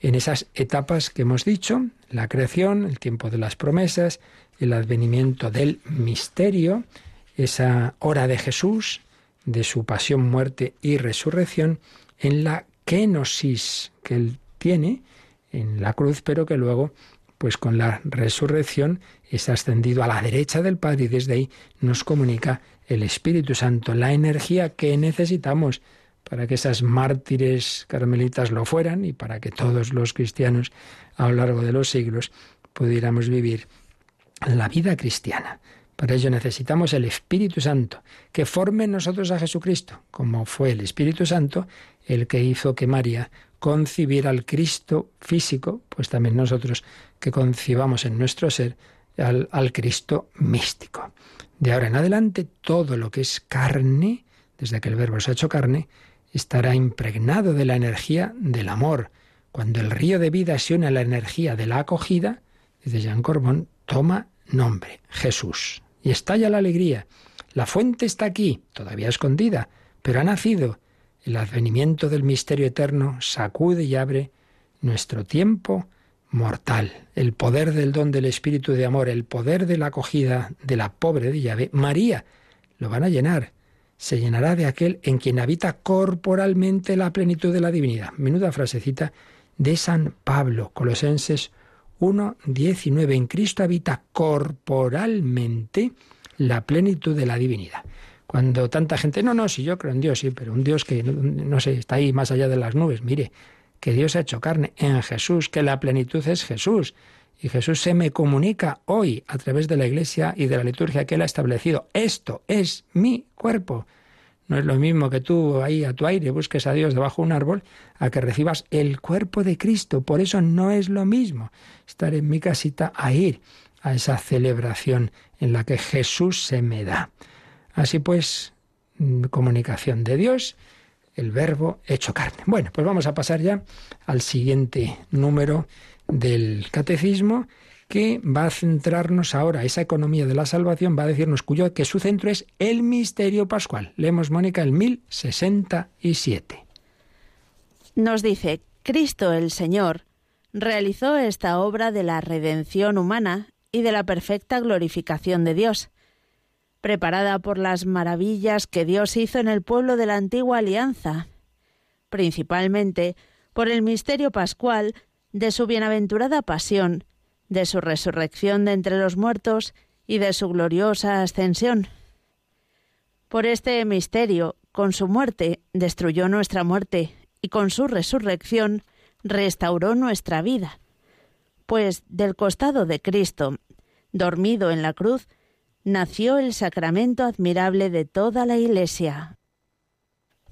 en esas etapas que hemos dicho, la creación, el tiempo de las promesas, el advenimiento del misterio, esa hora de Jesús, de su pasión, muerte y resurrección, en la kenosis que él tiene en la cruz, pero que luego, pues con la resurrección, es ascendido a la derecha del Padre y desde ahí nos comunica el Espíritu Santo, la energía que necesitamos para que esas mártires carmelitas lo fueran y para que todos los cristianos a lo largo de los siglos pudiéramos vivir la vida cristiana, Para ello necesitamos el Espíritu Santo, que forme en nosotros a Jesucristo, como fue el Espíritu Santo el que hizo que María concibiera al Cristo físico, pues también nosotros que concibamos en nuestro ser al, Cristo místico. De ahora en adelante, todo lo que es carne, desde que el Verbo se ha hecho carne, estará impregnado de la energía del amor. Cuando el río de vida se une a la energía de la acogida, dice Jean Corbon, toma nombre, Jesús. Y estalla la alegría. La fuente está aquí, todavía escondida, pero ha nacido. El advenimiento del misterio eterno sacude y abre nuestro tiempo mortal. El poder del don del Espíritu de Amor, el poder de la acogida de la pobre de llave, María, lo van a llenar. Se llenará de aquel en quien habita corporalmente la plenitud de la divinidad. Menuda frasecita de San Pablo, Colosenses 1, 19. En Cristo habita corporalmente la plenitud de la divinidad. Cuando tanta gente, no, no, si yo creo en Dios, sí, pero un Dios que, no sé, está ahí más allá de las nubes, mire, que Dios ha hecho carne en Jesús, que la plenitud es Jesús. Y Jesús se me comunica hoy a través de la iglesia y de la liturgia que Él ha establecido. Esto es mi cuerpo. No es lo mismo que tú ahí a tu aire busques a Dios debajo de un árbol a que recibas el cuerpo de Cristo. Por eso no es lo mismo estar en mi casita a ir a esa celebración en la que Jesús se me da. Así pues, mm, comunicación de Dios el verbo hecho carne. Bueno, pues vamos a pasar ya al siguiente número del catecismo que va a centrarnos ahora, esa economía de la salvación, va a decirnos cuyo, que su centro es el misterio pascual. Leemos, Mónica, el 1067. Nos dice, Cristo el Señor realizó esta obra de la redención humana y de la perfecta glorificación de Dios preparada por las maravillas que Dios hizo en el pueblo de la antigua alianza, principalmente por el misterio pascual de su bienaventurada pasión, de su resurrección de entre los muertos y de su gloriosa ascensión. Por este misterio, con su muerte, destruyó nuestra muerte y con su resurrección restauró nuestra vida. Pues del costado de Cristo, dormido en la cruz, nació el sacramento admirable de toda la Iglesia.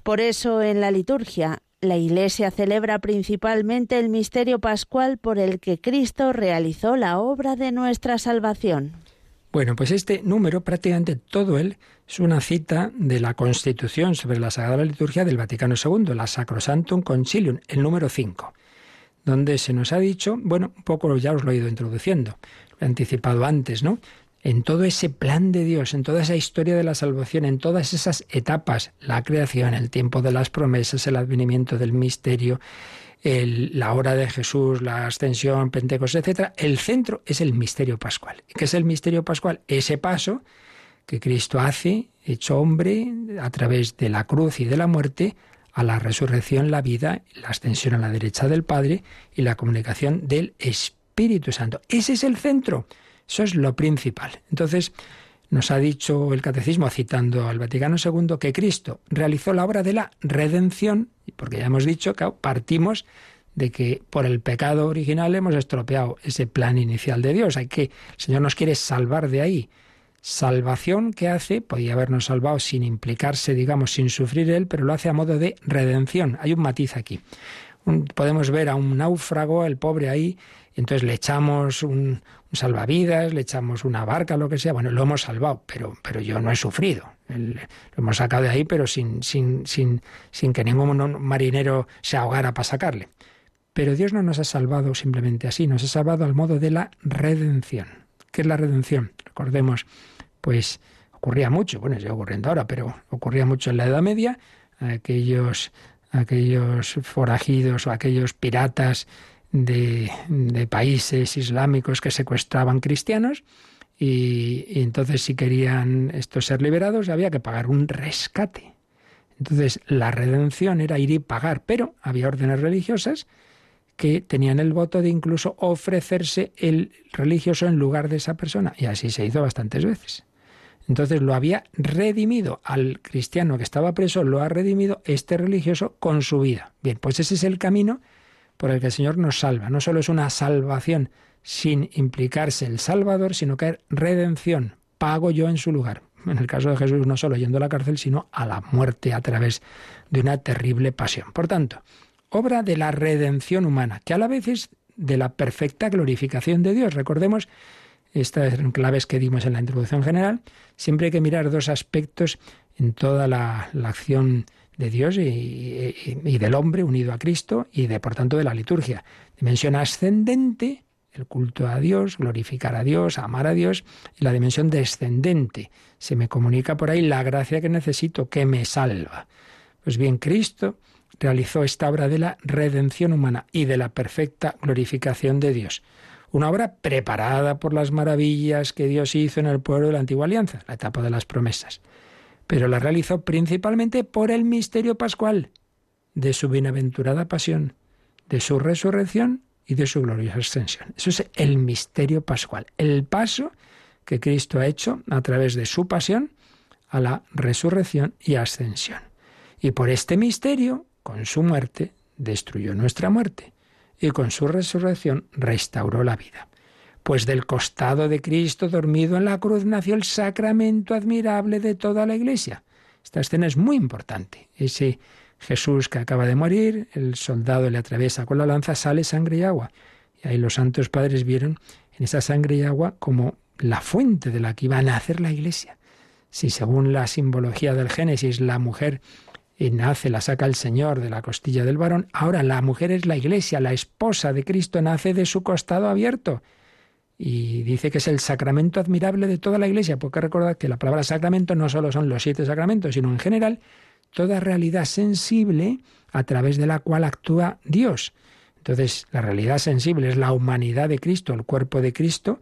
Por eso en la liturgia la Iglesia celebra principalmente el misterio pascual por el que Cristo realizó la obra de nuestra salvación. Bueno, pues este número, prácticamente todo él, es una cita de la Constitución sobre la Sagrada Liturgia del Vaticano II, la Sacrosantum Concilium, el número 5, donde se nos ha dicho, bueno, un poco ya os lo he ido introduciendo, lo he anticipado antes, ¿no? En todo ese plan de Dios, en toda esa historia de la salvación, en todas esas etapas, la creación, el tiempo de las promesas, el advenimiento del misterio, la hora de Jesús, la ascensión, Pentecostés, etc., el centro es el misterio pascual. ¿Qué es el misterio pascual? Ese paso que Cristo hace, hecho hombre, a través de la cruz y de la muerte, a la resurrección, la vida, la ascensión a la derecha del Padre y la comunicación del Espíritu Santo. Ese es el centro. Eso es lo principal. Entonces, nos ha dicho el catecismo, citando al Vaticano II, que Cristo realizó la obra de la redención, porque ya hemos dicho que partimos de que por el pecado original hemos estropeado ese plan inicial de Dios. Hay que, el Señor nos quiere salvar de ahí. Salvación que hace, podía habernos salvado sin implicarse, digamos, sin sufrir Él, pero lo hace a modo de redención. Hay un matiz aquí. podemos ver a un náufrago, el pobre ahí, entonces le echamos un, salvavidas, le echamos una barca, lo que sea. Bueno, lo hemos salvado, pero, pero yo no he sufrido. lo hemos sacado de ahí, pero sin, sin, sin, sin que ningún marinero se ahogara para sacarle. Pero Dios no nos ha salvado simplemente así, nos ha salvado al modo de la redención. ¿Qué es la redención? Recordemos, pues ocurría mucho, bueno, sigue ocurriendo ahora, pero ocurría mucho en la Edad Media, aquellos, aquellos forajidos o aquellos piratas de, países islámicos que secuestraban cristianos y, entonces si querían estos ser liberados había que pagar un rescate. Entonces la redención era ir y pagar, pero había órdenes religiosas que tenían el voto de incluso ofrecerse el religioso en lugar de esa persona. Y así se hizo bastantes veces. Entonces lo había redimido al cristiano que estaba preso, lo ha redimido este religioso con su vida. Bien, pues ese es el camino por el que el Señor nos salva. No solo es una salvación sin implicarse el Salvador, sino que es redención pago yo en su lugar. En el caso de Jesús, no solo yendo a la cárcel, sino a la muerte a través de una terrible pasión. Por tanto, obra de la redención humana, que a la vez es de la perfecta glorificación de Dios. Recordemos estas claves que dimos en la introducción general. Siempre hay que mirar dos aspectos en toda la, acción de Dios y, del hombre unido a Cristo y de por tanto de la liturgia. Dimensión ascendente, el culto a Dios, glorificar a Dios, amar a Dios, y la dimensión descendente. Se me comunica por ahí la gracia que necesito, que me salva. Pues bien, Cristo realizó esta obra de la redención humana y de la perfecta glorificación de Dios. Una obra preparada por las maravillas que Dios hizo en el pueblo de la antigua alianza, la etapa de las promesas. Pero la realizó principalmente por el misterio pascual de su bienaventurada pasión, de su resurrección y de su gloriosa ascensión. Eso es el misterio pascual, el paso que Cristo ha hecho a través de su pasión a la resurrección y ascensión. Y por este misterio, con su muerte, destruyó nuestra muerte y con su resurrección restauró la vida. Pues del costado de Cristo dormido en la cruz nació el sacramento admirable de toda la Iglesia. Esta escena es muy importante. Ese Jesús que acaba de morir, el soldado le atraviesa con la lanza, sale sangre y agua. Y ahí los santos padres vieron en esa sangre y agua como la fuente de la que iba a nacer la Iglesia. Si según la simbología del Génesis la mujer nace, la saca el Señor de la costilla del varón, ahora la mujer es la Iglesia, la esposa de Cristo nace de su costado abierto. Y dice que es el sacramento admirable de toda la Iglesia, porque recordad que la palabra sacramento no solo son los siete sacramentos, sino en general toda realidad sensible a través de la cual actúa Dios. Entonces, la realidad sensible es la humanidad de Cristo, el cuerpo de Cristo,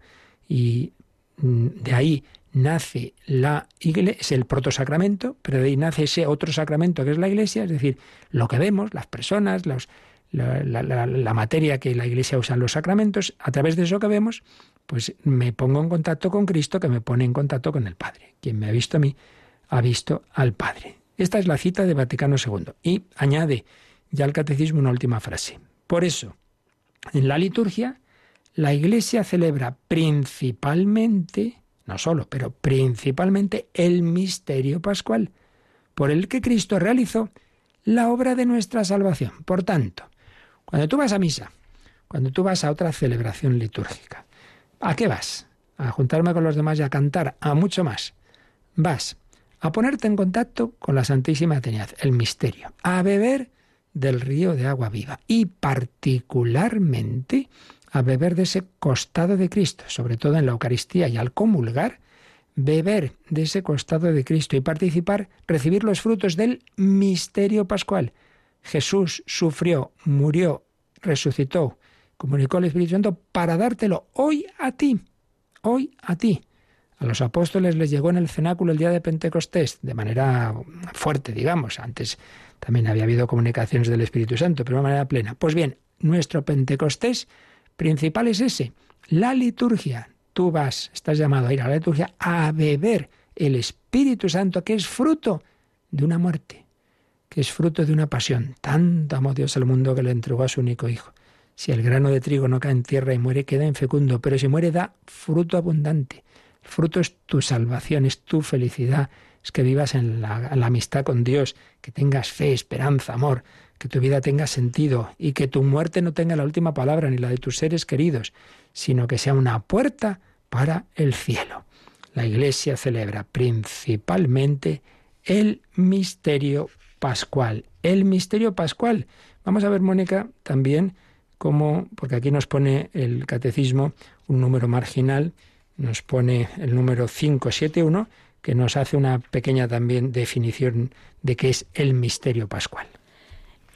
y mm, de ahí nace la iglesia, es el protosacramento, pero de ahí nace ese otro sacramento que es la iglesia, es decir, lo que vemos, las personas, la, materia que la iglesia usa en los sacramentos, a través de eso que vemos, pues me pongo en contacto con Cristo que me pone en contacto con el Padre. Quien me ha visto a mí, ha visto al Padre. Esta es la cita de Vaticano II. Y añade ya al catecismo una última frase. Por eso, en la liturgia, la iglesia celebra principalmente no solo, pero principalmente el misterio pascual, por el que Cristo realizó la obra de nuestra salvación. Por tanto, cuando tú vas a misa, cuando tú vas a otra celebración litúrgica, ¿a qué vas? A juntarme con los demás y a cantar, a mucho más. Vas a ponerte en contacto con la Santísima Trinidad, el misterio, a beber del río de agua viva y particularmente a beber de ese costado de Cristo, sobre todo en la Eucaristía y al comulgar, beber de ese costado de Cristo y participar, recibir los frutos del misterio pascual. Jesús sufrió, murió, resucitó, comunicó el Espíritu Santo para dártelo hoy a ti, hoy a ti. A los apóstoles les llegó en el cenáculo el día de Pentecostés, de manera fuerte, digamos. Antes también había habido comunicaciones del Espíritu Santo, pero de manera plena. Pues bien, nuestro Pentecostés principal es ese, la liturgia. Tú vas, estás llamado a ir a la liturgia a beber el Espíritu Santo, que es fruto de una muerte, que es fruto de una pasión. Tanto amó Dios al mundo que le entregó a su único Hijo. Si el grano de trigo no cae en tierra y muere, queda infecundo, pero si muere da fruto abundante. El fruto es tu salvación, es tu felicidad, es que vivas en la, en la amistad con Dios, que tengas fe, esperanza, amor, que tu vida tenga sentido y que tu muerte no tenga la última palabra ni la de tus seres queridos, sino que sea una puerta para el cielo. La Iglesia celebra principalmente el misterio pascual. El misterio pascual. Vamos a ver, Mónica, también cómo, porque aquí nos pone el catecismo un número marginal, nos pone el número 571, que nos hace una pequeña también definición de qué es el misterio pascual.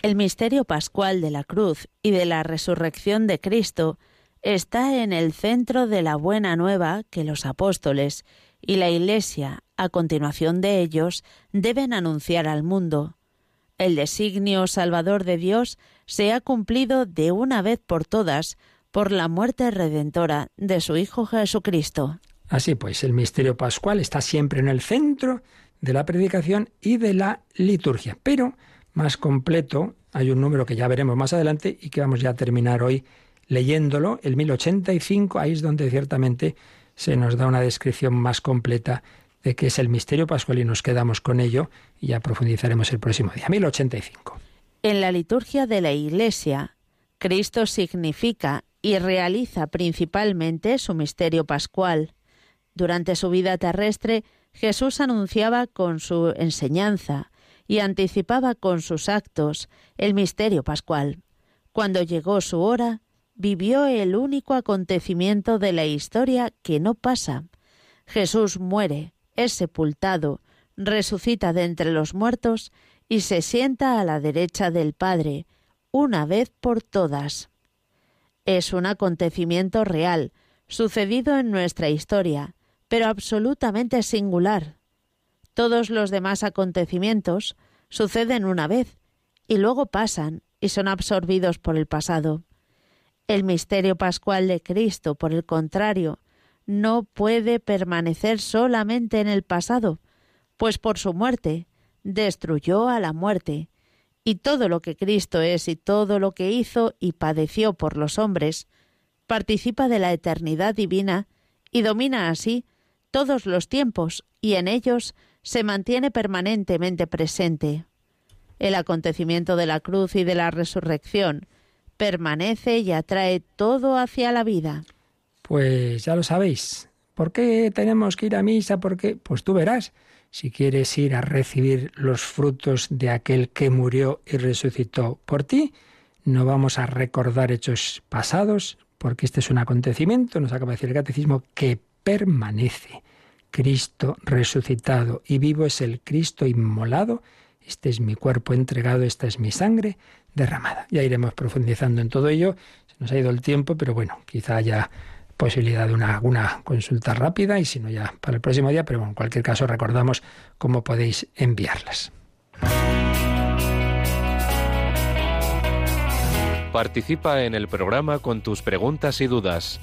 El misterio pascual de la cruz y de la resurrección de Cristo está en el centro de la buena nueva que los apóstoles y la Iglesia, a continuación de ellos, deben anunciar al mundo. El designio salvador de Dios se ha cumplido de una vez por todas por la muerte redentora de su Hijo Jesucristo. Así pues, el misterio pascual está siempre en el centro de la predicación y de la liturgia, pero más completo, hay un número que ya veremos más adelante y que vamos ya a terminar hoy leyéndolo, el 1085, ahí es donde ciertamente se nos da una descripción más completa de qué es el misterio pascual y nos quedamos con ello y ya profundizaremos el próximo día. 1085. En la liturgia de la Iglesia, Cristo significa y realiza principalmente su misterio pascual. Durante su vida terrestre, Jesús anunciaba con su enseñanza y anticipaba con sus actos el misterio pascual. Cuando llegó su hora, vivió el único acontecimiento de la historia que no pasa. Jesús muere, es sepultado, resucita de entre los muertos y se sienta a la derecha del Padre, una vez por todas. Es un acontecimiento real, sucedido en nuestra historia, pero absolutamente singular. Todos los demás acontecimientos suceden una vez y luego pasan y son absorbidos por el pasado. El misterio pascual de Cristo, por el contrario, no puede permanecer solamente en el pasado, pues por su muerte destruyó a la muerte, y todo lo que Cristo es y todo lo que hizo y padeció por los hombres, participa de la eternidad divina y domina así todos los tiempos y en ellos se mantiene permanentemente presente. El acontecimiento de la cruz y de la resurrección permanece y atrae todo hacia la vida. Pues ya lo sabéis. ¿Por qué tenemos que ir a misa? Porque, pues tú verás, si quieres ir a recibir los frutos de aquel que murió y resucitó por ti, no vamos a recordar hechos pasados, porque este es un acontecimiento, nos acaba de decir el catecismo, que permanece. Cristo resucitado y vivo es el Cristo inmolado. Este es mi cuerpo entregado, esta es mi sangre derramada. Ya iremos profundizando en todo ello. Se nos ha ido el tiempo, pero bueno, quizá haya posibilidad de una, una consulta rápida y si no ya para el próximo día, pero en cualquier caso recordamos cómo podéis enviarlas. Participa en el programa con tus preguntas y dudas.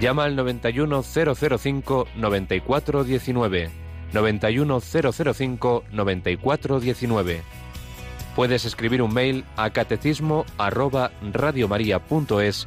Llama al 91005 9419. 91005 9419. Puedes escribir un mail a catecismo arroba radiomaria.es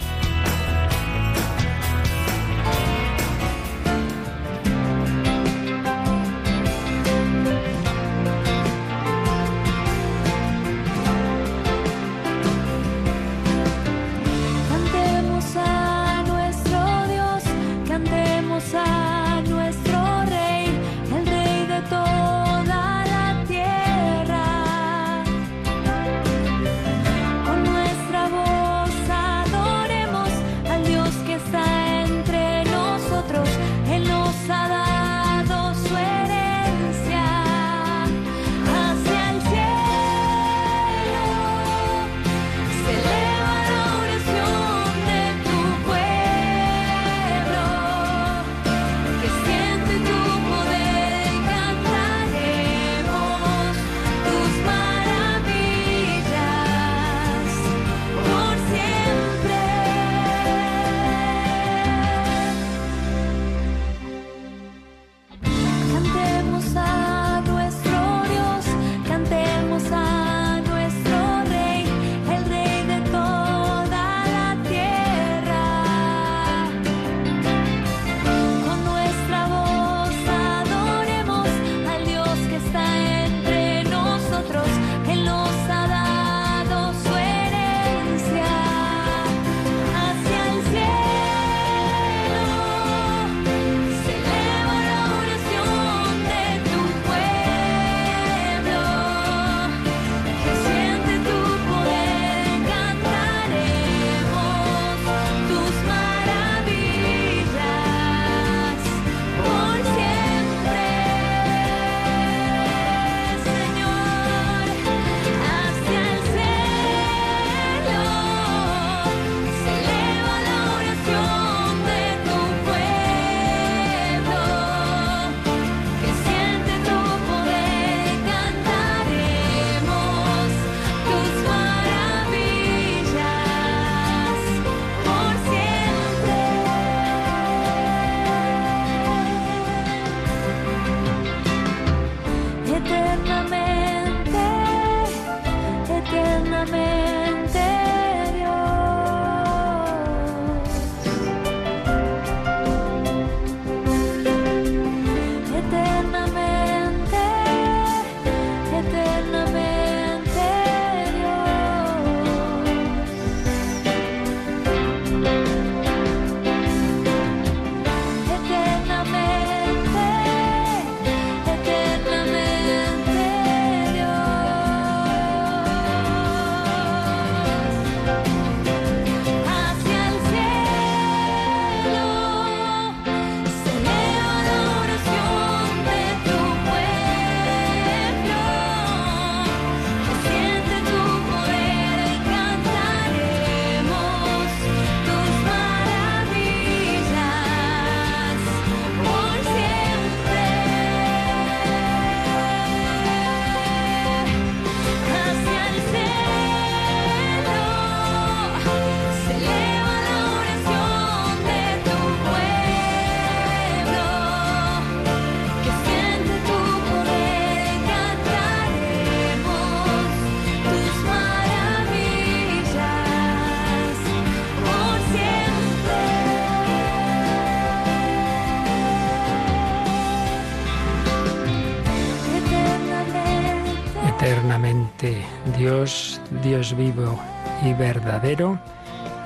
Vivo y verdadero.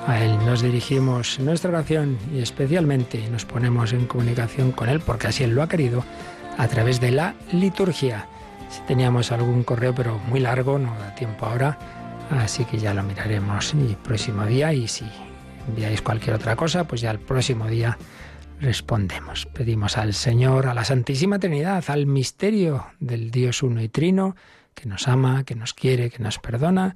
A Él nos dirigimos nuestra oración y especialmente nos ponemos en comunicación con Él, porque así Él lo ha querido, a través de la liturgia. Si teníamos algún correo, pero muy largo, no da tiempo ahora, así que ya lo miraremos el próximo día y si enviáis cualquier otra cosa, pues ya el próximo día respondemos. Pedimos al Señor, a la Santísima Trinidad, al misterio del Dios uno y trino, que nos ama, que nos quiere, que nos perdona,